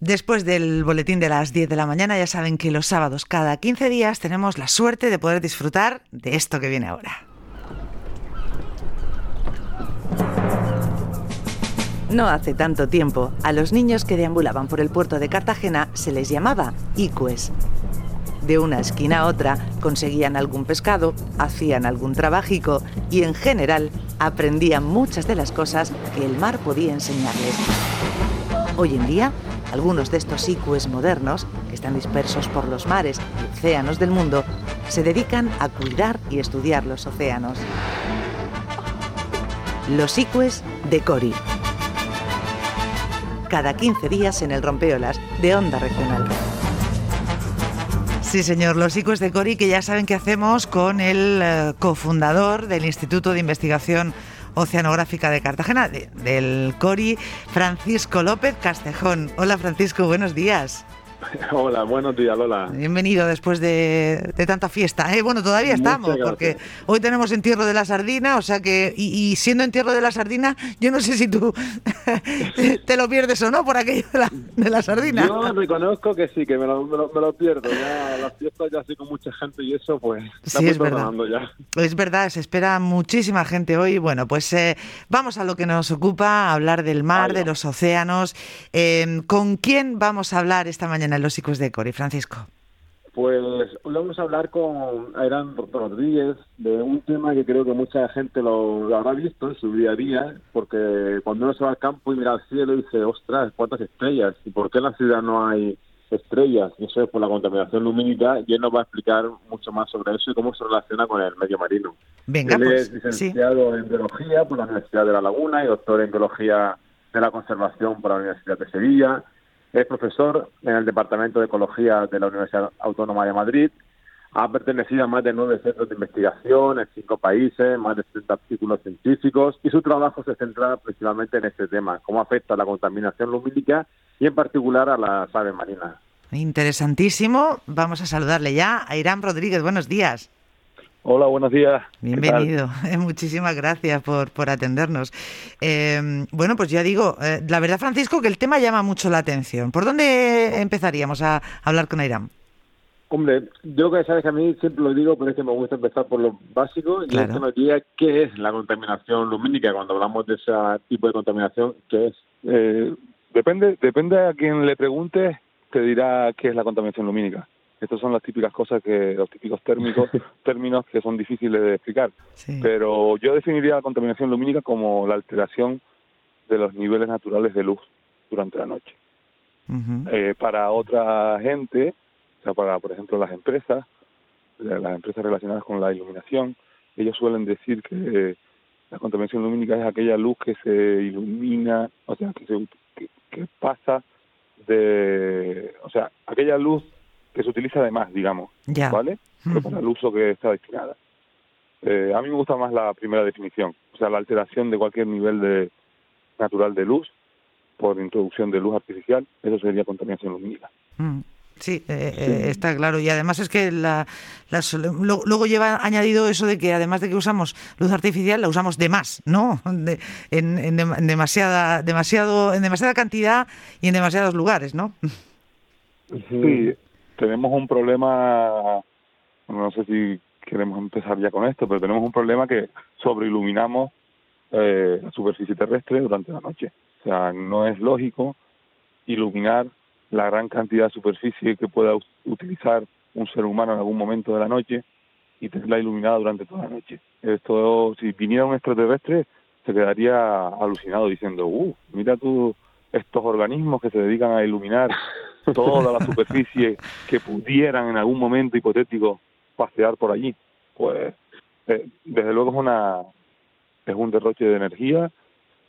Después del boletín de las 10 de la mañana, ya saben que los sábados cada 15 días tenemos la suerte de poder disfrutar de esto que viene ahora. No hace tanto tiempo, a los niños que deambulaban por el puerto de Cartagena se les llamaba icues. De una esquina a otra conseguían algún pescado, hacían algún trabajico y en general aprendían muchas de las cosas que el mar podía enseñarles. Hoy en día, algunos de estos icues modernos, que están dispersos por los mares y océanos del mundo, se dedican a cuidar y estudiar los océanos. Los icues de Cori. Cada 15 días en el Rompeolas de Onda Regional. Sí, señor, los icues de Cori, que ya saben qué hacemos con el eh, cofundador del Instituto de Investigación Oceanográfica de Cartagena, del CORI, Francisco López Castejón. Hola Francisco, buenos días. Hola, buenos días, Lola. Bienvenido después de, tanta fiesta. ¿eh? Bueno, todavía estamos, porque hoy tenemos entierro de la sardina, o sea que, y, siendo entierro de la sardina, yo no sé si tú te lo pierdes o no por aquello de la, sardina. Yo reconozco que sí, que me lo, me lo, pierdo. Ya las fiestas ya así con mucha gente y eso, pues, sí, es verdad. ya. Es verdad, se espera muchísima gente hoy. Bueno, pues eh, vamos a lo que nos ocupa, hablar del mar, de los océanos. Eh, ¿Con quién vamos a hablar esta mañana? Los hijos de Cori, Francisco? Pues vamos a hablar con Ayrán Rodríguez de un tema que creo que mucha gente lo, habrá visto en su día a día, porque cuando uno se va al campo y mira al cielo y dice, ostras, ¿cuántas estrellas? ¿Y por qué en la ciudad no hay estrellas? Y eso es por la contaminación lumínica y él nos va a explicar mucho más sobre eso y cómo se relaciona con el medio marino. Venga, él pues, es licenciado en Biología por la Universidad de La Laguna y doctor en Biología de la Conservación por la Universidad de Sevilla es profesor en el Departamento de Ecología de la Universidad Autónoma de Madrid. Ha pertenecido a más de nueve centros de investigación en cinco países, más de 30 artículos científicos y su trabajo se centra principalmente en este tema, cómo afecta la contaminación lumínica y en particular a las aves marinas. Interesantísimo. Vamos a saludarle ya a Irán Rodríguez. Buenos días. Hola, buenos días. Bienvenido. Muchísimas gracias por, por atendernos. Eh, bueno, pues ya digo, eh, la verdad, Francisco, que el tema llama mucho la atención. ¿Por dónde empezaríamos a hablar con Irán? Hombre, yo que sabes que a mí siempre lo digo, pero es que me gusta empezar por lo básico y que nos diga qué es la contaminación lumínica cuando hablamos de ese tipo de contaminación, qué es. Eh, depende, depende a quien le pregunte, te dirá qué es la contaminación lumínica. Estas son las típicas cosas que, los típicos térmicos, términos que son difíciles de explicar. Pero yo definiría la contaminación lumínica como la alteración de los niveles naturales de luz durante la noche. eh, para otra gente, o sea, para, por ejemplo, las empresas, las empresas relacionadas con la iluminación, ellos suelen decir que la contaminación lumínica es aquella luz que se ilumina, o sea, que, se, que pasa de, o sea, aquella luz que se utiliza además, digamos, ¿vale? para el uso que está destinada. Eh, a mí me gusta más la primera definición, o sea, la alteración de cualquier nivel de natural de luz por introducción de luz artificial, eso sería contaminación lumínica. Mm, sí, eh, eh, está claro. Y además es que la, luego lleva añadido eso de que además de que usamos luz artificial, la usamos de más, ¿no? De, en, en, demasiada, demasiado, en demasiada cantidad y en demasiados lugares, ¿no? Sí, tenemos un problema, no sé si queremos empezar ya con esto, pero tenemos un problema que sobreiluminamos eh, la superficie terrestre durante la noche. O sea, no es lógico iluminar la gran cantidad de superficie que pueda utilizar un ser humano en algún momento de la noche y tenerla iluminada durante toda la noche. Esto, si viniera un extraterrestre, se quedaría alucinado diciendo, uh, mira tú estos organismos que se dedican a iluminar toda la superficie que pudieran en algún momento hipotético pasear por allí. Pues eh, desde luego es una es un derroche de energía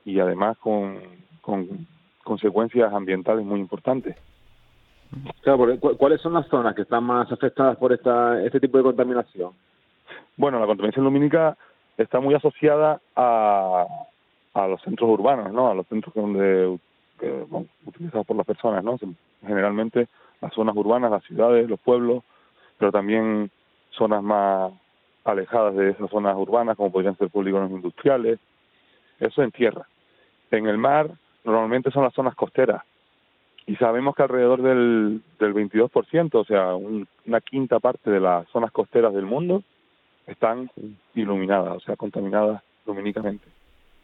y además con, con consecuencias ambientales muy importantes. ¿Cuáles son las zonas que están más afectadas por esta, este tipo de contaminación? Bueno, la contaminación lumínica está muy asociada a, a los centros urbanos, ¿no? A los centros donde que, utilizados por las personas, ¿no? Generalmente las zonas urbanas, las ciudades, los pueblos, pero también zonas más alejadas de esas zonas urbanas, como podrían ser polígonos industriales, eso en tierra. En el mar, normalmente son las zonas costeras, y sabemos que alrededor del, del 22%, o sea, una quinta parte de las zonas costeras del mundo están iluminadas, o sea, contaminadas lumínicamente.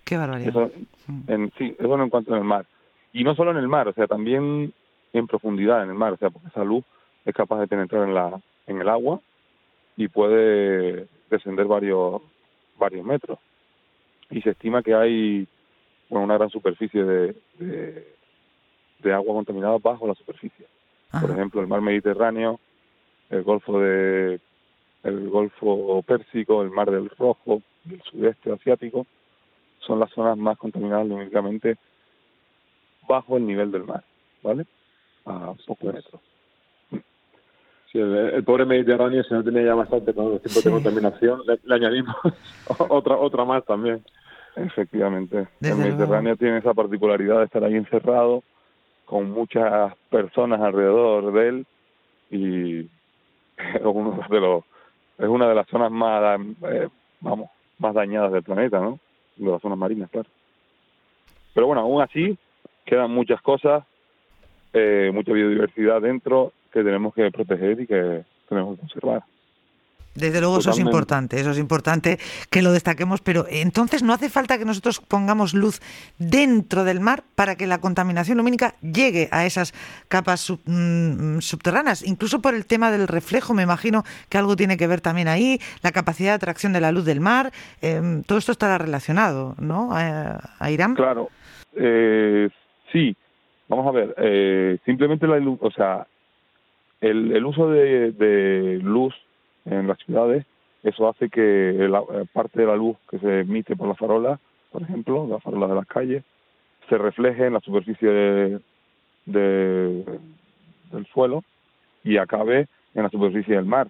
Qué barbaridad. Eso, mm. en, sí, eso en cuanto en el mar. Y no solo en el mar, o sea, también en profundidad en el mar, o sea, porque esa luz es capaz de penetrar en la en el agua y puede descender varios varios metros. Y se estima que hay bueno, una gran superficie de, de, agua contaminada bajo la superficie. Por ejemplo, el mar Mediterráneo, el Golfo de el Golfo Pérsico, el Mar del Rojo, el sudeste asiático, son las zonas más contaminadas lumínicamente bajo el nivel del mar, ¿vale? A pocos metros. Sí, el, pobre Mediterráneo, si no tenía ya bastante con los tipos de contaminación, le, añadimos otra otra más también. Efectivamente. el Mediterráneo tiene esa particularidad de estar ahí encerrado, con muchas personas alrededor de él, y es uno de los es una de las zonas más eh, vamos más dañadas del planeta, ¿no? De las zonas marinas, claro. Pero bueno, aún así quedan muchas cosas, eh, mucha biodiversidad dentro que tenemos que proteger y que tenemos que conservar. Desde luego eso es importante, eso es importante que lo destaquemos, pero entonces no hace falta que nosotros pongamos luz dentro del mar para que la contaminación lumínica llegue a esas capas mm, subterráneas, incluso por el tema del reflejo, me imagino que algo tiene que ver también ahí, la capacidad de atracción de la luz del mar, em, todo esto estará relacionado, ¿no? A, Irán. Claro, eh, sí, vamos a ver, eh, simplemente la o sea, el, uso de luz en las ciudades, eso hace que la, eh, parte de la luz que se emite por las farolas, por ejemplo, las farolas de las calles, se refleje en la superficie de, del suelo y acabe en la superficie del mar.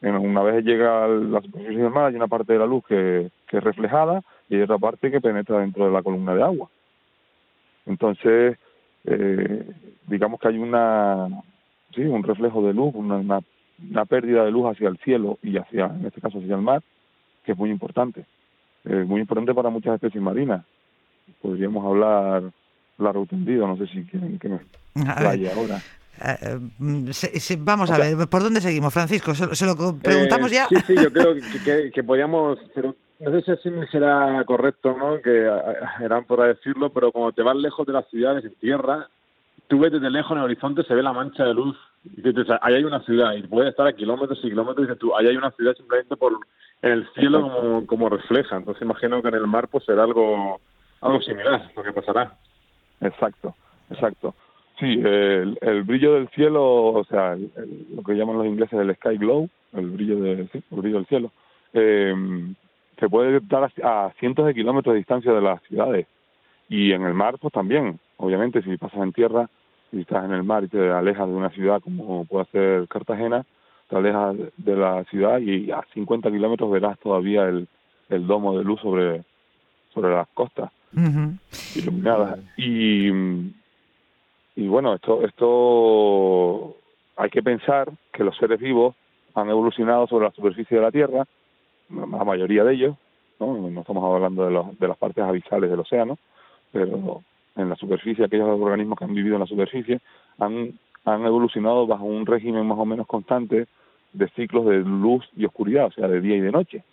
Una vez llega a la superficie del mar hay una parte de la luz que, que es reflejada y hay otra parte que penetra dentro de la columna de agua. Entonces, eh, digamos que hay una, sí, un reflejo de luz, una, una una pérdida de luz hacia el cielo y hacia, en este caso hacia el mar, que es muy importante. Es muy importante para muchas especies marinas. Podríamos hablar largo tendido, no sé si quieren que me vaya ahora. Eh, mm, vamos a ver, ¿por dónde seguimos, Francisco? ¿Se, lo preguntamos eh, ya? Sí, sí, yo creo que, que, podríamos, pero no sé si así será correcto, ¿no? Que eran por decirlo, pero como te vas lejos de las ciudades en tierra, tú ves desde lejos en el horizonte, se ve la mancha de luz y dices, ahí hay una ciudad y puede estar a kilómetros y kilómetros y dices tú, ahí hay una ciudad simplemente por en el cielo como, como refleja. Entonces imagino que en el mar pues será algo, algo similar lo que pasará. Exacto, exacto. Sí, el, el brillo del cielo, o sea, lo que llaman los ingleses el sky glow, el brillo, de, sí, el brillo del cielo, eh, se puede dar a, a cientos de kilómetros de distancia de las ciudades. Y en el mar, pues también, obviamente, si pasas en tierra, si estás en el mar y te alejas de una ciudad como puede ser Cartagena, te alejas de la ciudad y a 50 kilómetros verás todavía el, el domo de luz sobre, sobre las costas iluminadas. Y, y bueno, esto, esto hay que pensar que los seres vivos han evolucionado sobre la superficie de la Tierra, la mayoría de ellos, no, no estamos hablando de, los, de las partes abisales del océano, pero en la superficie, aquellos organismos que han vivido en la superficie, han, han evolucionado bajo un régimen más o menos constante de ciclos de luz y oscuridad, o sea, de día y de noche.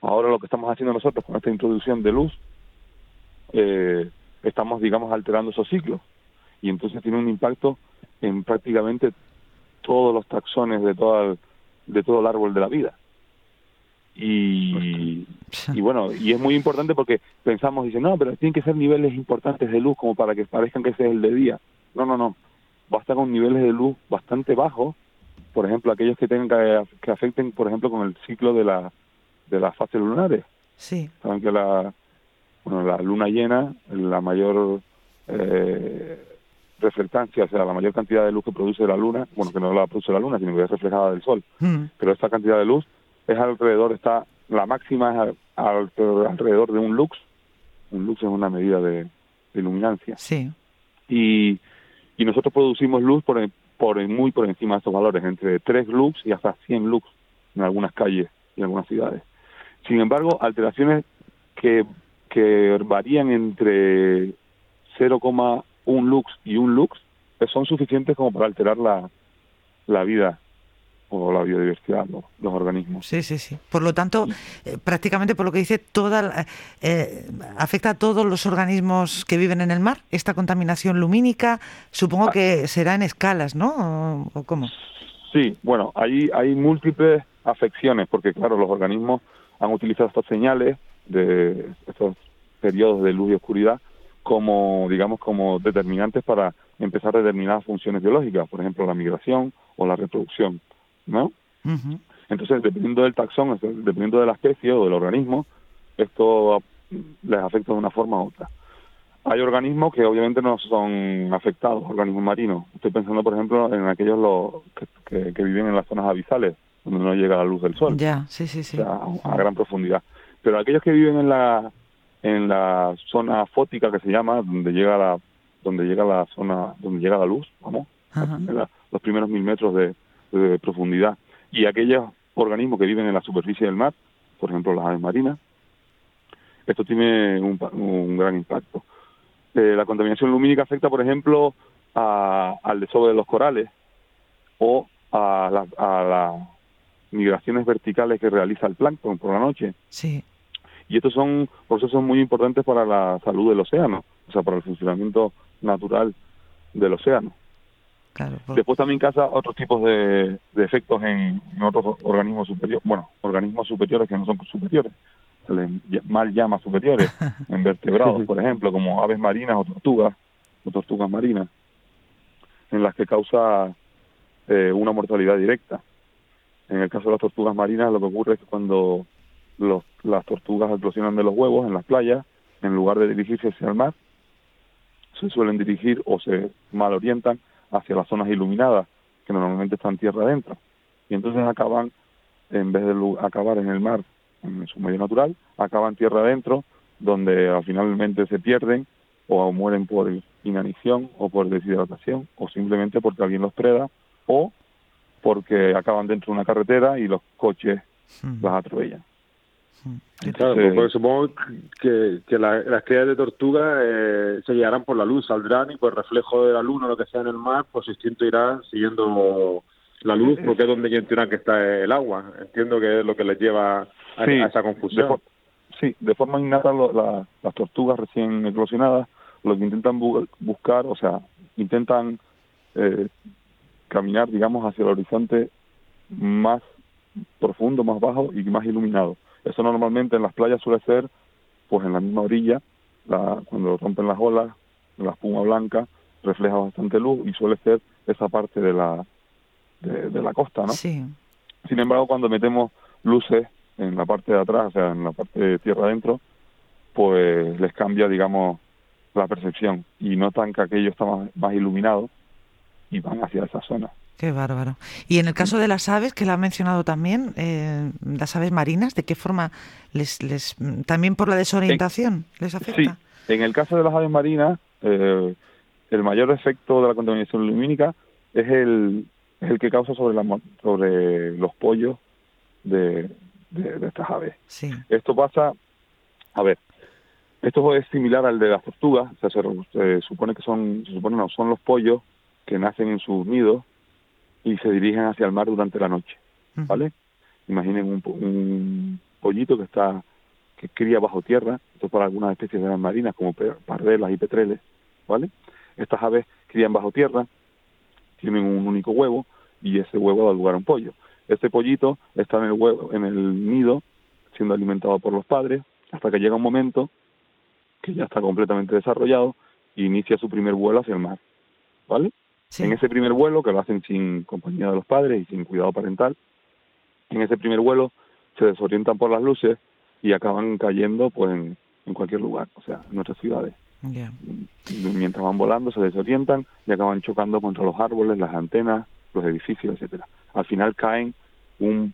Ahora lo que estamos haciendo nosotros con esta introducción de luz, eh, estamos, digamos, alterando esos ciclos. Y entonces tiene un impacto en prácticamente todos los taxones de, todo de todo el árbol de la vida. Y, y bueno, y es muy importante porque pensamos, dice, no, pero tienen que ser niveles importantes de luz como para que parezcan que ese es el de día. No, no, no. Basta con niveles de luz bastante bajos, por ejemplo, aquellos que tengan que, afecten, por ejemplo, con el ciclo de la de las fases lunares. Sí. Saben que la, bueno, la luna llena, la mayor eh, reflectancia, o sea, la mayor cantidad de luz que produce la luna, bueno, que no la produce la luna, sino que es reflejada del sol, mm. pero esta cantidad de luz es alrededor, está la máxima es alrededor de un lux. Un lux es una medida de, iluminancia. Sí. Y, y nosotros producimos luz por, por muy por encima de estos valores, entre 3 lux y hasta 100 lux en algunas calles y en algunas ciudades. Sin embargo, alteraciones que, que varían entre 0,1 lux y 1 lux son suficientes como para alterar la, la vida o la biodiversidad, los, los organismos. Sí, sí, sí. Por lo tanto, eh, prácticamente por lo que dice, toda eh, afecta a todos los organismos que viven en el mar, esta contaminación lumínica, supongo ah. que será en escalas, ¿no? ¿O, cómo? Sí, bueno, hay, hay múltiples afecciones, porque claro, los organismos han utilizado estas señales de estos periodos de luz y oscuridad como, digamos, como determinantes para empezar determinadas funciones biológicas, por ejemplo, la migración o la reproducción. ¿No? Entonces, dependiendo del taxón, dependiendo de la especie o del organismo, esto les afecta de una forma u otra. Hay organismos que obviamente no son afectados, organismos marinos. Estoy pensando, por ejemplo, en aquellos los que, viven en las zonas abisales, donde no llega la luz del sol. Ya, sí, sí, sí. a, gran profundidad. Pero aquellos que viven en la en la zona fótica que se llama, donde llega la donde llega la zona donde llega la luz, vamos, los primeros mil metros de, de profundidad. Y aquellos organismos que viven en la superficie del mar, por ejemplo las aves marinas, esto tiene un, gran impacto. Eh, la contaminación lumínica afecta, por ejemplo, al desove de los corales o a, las migraciones verticales que realiza el plancton por la noche. Sí. Y estos son procesos muy importantes para la salud del océano, o sea, para el funcionamiento natural del océano. Después también causa otros tipos de, efectos en, otros organismos superiores, bueno, organismos superiores que no son superiores, se les mal llama superiores, en vertebrados, por ejemplo, como aves marinas o tortugas, o tortugas marinas, en las que causa eh, una mortalidad directa. En el caso de las tortugas marinas, lo que ocurre es que cuando los, las tortugas eclosionan de los huevos en las playas, en lugar de dirigirse hacia el mar, se suelen dirigir o se mal orientan hacia las zonas iluminadas, que normalmente están tierra adentro. Y entonces acaban, en vez de acabar en el mar, en su medio natural, acaban tierra adentro, donde finalmente se pierden o mueren por inanición o por deshidratación o simplemente porque alguien los preda o porque acaban dentro de una carretera y los coches hmm. las atropellan. Claro, pues, supongo que, que las crías de tortuga eh, se guiarán por la luz, saldrán y por el reflejo de la luna o lo que sea en el mar, pues su instinto irá siguiendo la luz porque es donde tendrán que está el agua. Entiendo que es lo que les lleva a, esa confusión. sí, de forma innata las tortugas recién eclosionadas lo que intentan buscar, o sea, intentan eh, caminar, digamos, hacia el horizonte más profundo, más bajo y más iluminado eso normalmente en las playas suele ser pues en la misma orilla, la, cuando rompen las olas, la espuma blanca refleja bastante luz y suele ser esa parte de la de, la costa, ¿no? Sí. Sin embargo, cuando metemos luces en la parte de atrás, o sea, en la parte de tierra adentro, pues les cambia, digamos, la percepción y notan que aquello está más iluminado y van hacia esa zona. Qué bárbaro. Y en el caso de las aves, que la ha mencionado también, eh, las aves marinas, ¿de qué forma les, les también por la desorientación les afecta? Sí, en el caso de las aves marinas, eh, el mayor efecto de la contaminación lumínica es el, el que causa sobre, la, sobre los pollos de, de, estas aves. Sí. Esto pasa, a ver, esto es similar al de las tortugas, o sea, se, supone que son, se supone no, son los pollos que nacen en sus nidos y se dirigen hacia el mar durante la noche, ¿vale? Imaginen un, pollito que está que cría bajo tierra, esto para algunas especies de aves marinas como pardelas y petreles, ¿vale? Estas aves crían bajo tierra, tienen un único huevo y ese huevo da lugar a un pollo. Este pollito está en el huevo, en el nido, siendo alimentado por los padres, hasta que llega un momento que ya está completamente desarrollado y inicia su primer vuelo hacia el mar, ¿vale? En ese primer vuelo, que lo hacen sin compañía de los padres y sin cuidado parental, en ese primer vuelo se desorientan por las luces y acaban cayendo pues en, cualquier lugar, o sea, en nuestras ciudades. Mientras van volando se desorientan y acaban chocando contra los árboles, las antenas, los edificios, etcétera. Al final caen un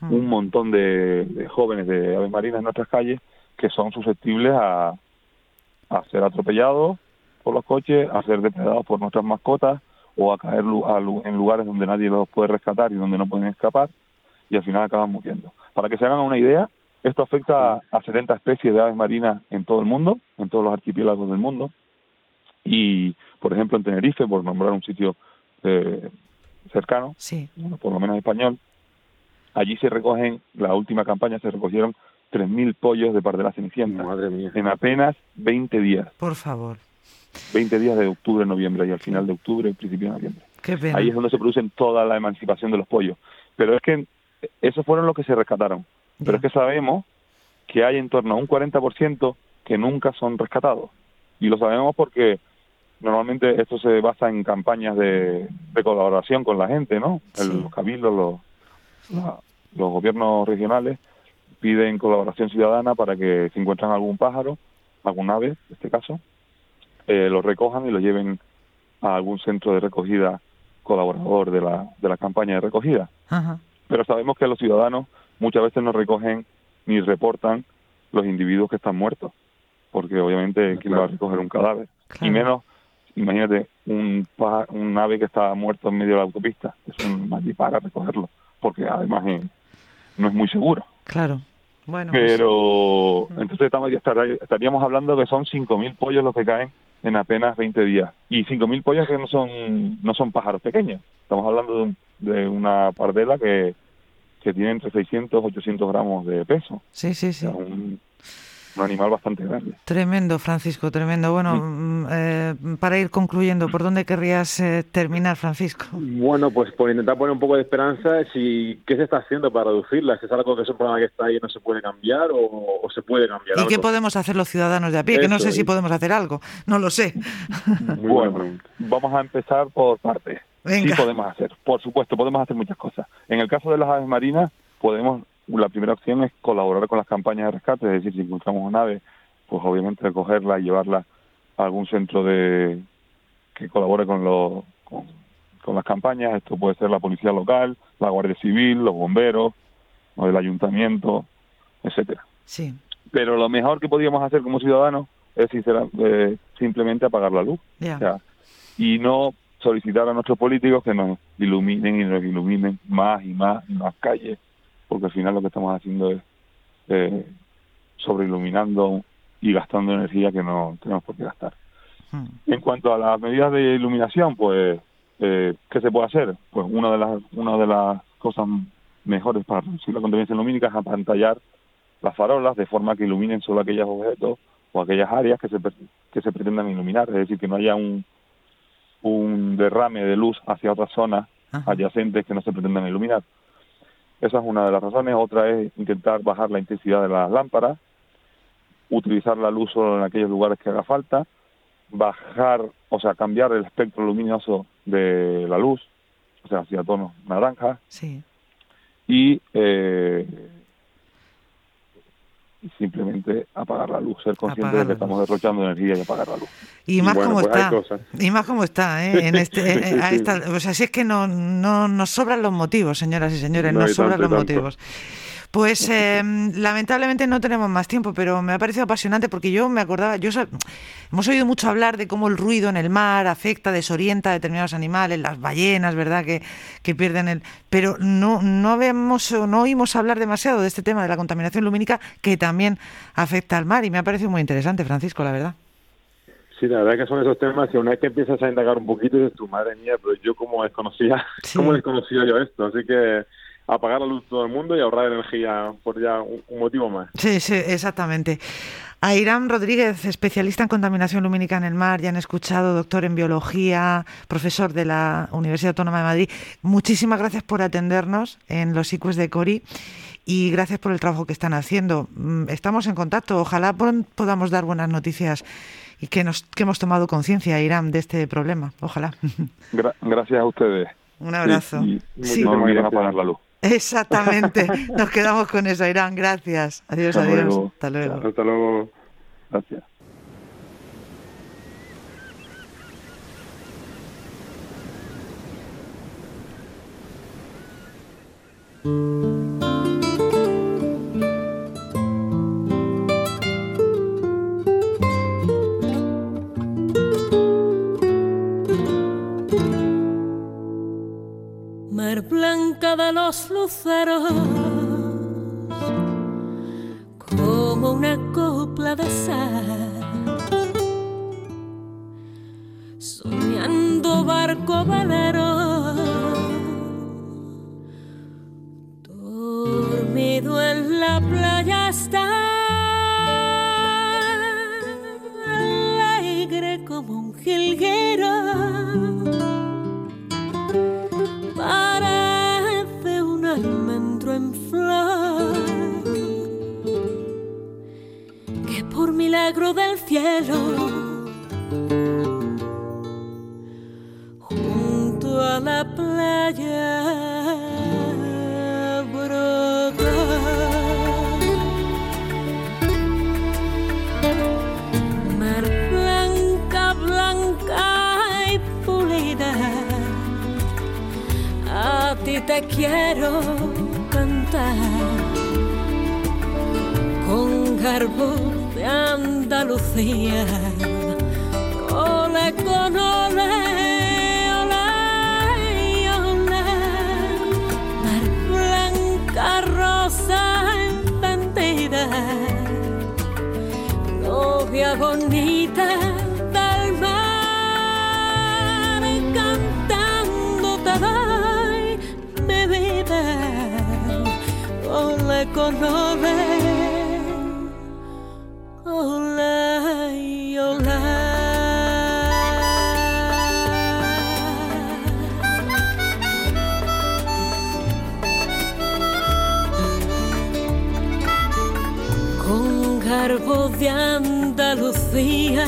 hmm. un montón de, de, jóvenes de aves marinas en nuestras calles que son susceptibles a, a ser atropellados por los coches, a ser depredados por nuestras mascotas o a caer en lugares donde nadie los puede rescatar y donde no pueden escapar y al final acaban muriendo. Para que se hagan una idea, esto afecta a 70 especies de aves marinas en todo el mundo, en todos los archipiélagos del mundo, Y, por ejemplo, en Tenerife, por nombrar un sitio eh, cercano, sí. por lo menos español, allí se recogen, la última campaña se recogieron 3.000 pollos de parte de la Cenicienta. Madre mía. En apenas 20 días. Por favor. 20 días de octubre, noviembre, y al final de octubre principio de noviembre. Qué pena. Ahí es donde se producen toda la emancipación de los pollos. Pero es que esos fueron los que se rescataron. Pero es que sabemos que hay en torno a un 40% que nunca son rescatados. Y lo sabemos porque normalmente esto se basa en campañas de, colaboración con la gente, ¿no? El, los cabildos, los, los gobiernos regionales piden colaboración ciudadana para que si encuentran algún pájaro, algún ave, en este caso, eh, lo recojan y lo lleven a algún centro de recogida colaborador de la, de la campaña de recogida. Pero sabemos que los ciudadanos muchas veces no recogen ni reportan los individuos que están muertos, porque obviamente quién va a recoger un cadáver, y menos, imagínate, un, un ave que está muerto en medio de la autopista, es un para recogerlo, porque además no es muy seguro. Claro. Bueno, pues pero entonces estamos, estaríamos hablando que son 5.000 pollos los que caen en apenas 20 días. Y 5.000 pollos que no son no son pájaros pequeños. Estamos hablando de, una pardela que, que tiene entre 600 y 800 gramos de peso. Sí, sí, sí un animal bastante grande. Tremendo, Francisco, tremendo. Bueno, mm, eh, para ir concluyendo, ¿por dónde querrías eh, terminar, Francisco? Bueno, pues por intentar poner un poco de esperanza, si qué se está haciendo para reducirla, si es algo que es un problema que está ahí y no se puede cambiar o, se puede cambiar. ¿Y qué podemos hacer los ciudadanos de a pie? que no sé si podemos hacer algo, no lo sé. Muy bueno, vamos a empezar por partes. Sí podemos hacer, por supuesto, podemos hacer muchas cosas. En el caso de las aves marinas, podemos la primera opción es colaborar con las campañas de rescate, es decir, si encontramos una ave, pues obviamente recogerla y llevarla a algún centro de que colabore con, los, con, las campañas. Esto puede ser la policía local, la Guardia Civil, los bomberos, o el ayuntamiento, etcétera. Sí. Pero lo mejor que podríamos hacer como ciudadanos es eh, simplemente apagar la luz. y no solicitar a nuestros políticos que nos iluminen y nos iluminen más y más y más calles porque al final lo que estamos haciendo es eh, sobreiluminando y gastando energía que no tenemos por qué gastar. Hmm. En cuanto a las medidas de iluminación, pues, eh, ¿qué se puede hacer? Pues una de las, una de las cosas mejores para reducir la contaminación lumínica es apantallar las farolas de forma que iluminen solo aquellos objetos o aquellas áreas que se, que se pretendan iluminar, es decir, que no haya un, un derrame de luz hacia otras zonas adyacentes que no se pretendan iluminar. Esa es una de las razones. Otra es intentar bajar la intensidad de las lámparas, utilizar la luz solo en aquellos lugares que haga falta, bajar, o sea, cambiar el espectro luminoso de la luz, o sea, hacia tonos naranjas. Sí. Y eh, simplemente apagar la luz, ser consciente de que estamos derrochando energía y apagar la luz. Y más como pues está, y más como está, ¿eh? en este, o sea, si es que no, no nos sobran los motivos, señoras y señores, nos sobran los motivos. Pues em, lamentablemente no tenemos más tiempo, pero me ha parecido apasionante porque yo me acordaba, yo hemos oído mucho hablar de cómo el ruido en el mar afecta, desorienta a determinados animales, las ballenas, ¿verdad? Que, que pierden el. Pero no, no vemos no oímos hablar demasiado de este tema de la contaminación lumínica que también afecta al mar y me ha parecido muy interesante, Francisco, la verdad. Sí, la verdad que son esos temas que una vez que empiezas a indagar un poquito dices, tu madre mía, pero yo como desconocía, cómo desconocía yo esto, así que apagar la luz todo el mundo y ahorrar energía por ya un, motivo más. Sí, sí, exactamente. A Irán Rodríguez, especialista en contaminación lumínica en el mar, ya han escuchado, doctor en biología, profesor de la Universidad Autónoma de Madrid. Muchísimas gracias por atendernos en los ICUES de Cori y gracias por el trabajo que están haciendo. Mm, estamos en contacto. Ojalá podamos dar buenas noticias y que, nos, que hemos tomado conciencia, Irán, de este problema. Ojalá. gracias a ustedes. Un abrazo. sí. No olviden apagar la luz. Exactamente. Nos quedamos con eso, Irán. Gracias. Adiós, adiós. Hasta luego. Hasta luego. Gracias. De los luceros, del cielo. La playa brota. Mar blanca, blanca y pulida, a ti te quiero cantar. Con garbo Andalucía. Ole con ole. novia bonita del mar, cantando te doy mi vida, ole con ole. De Andalucía.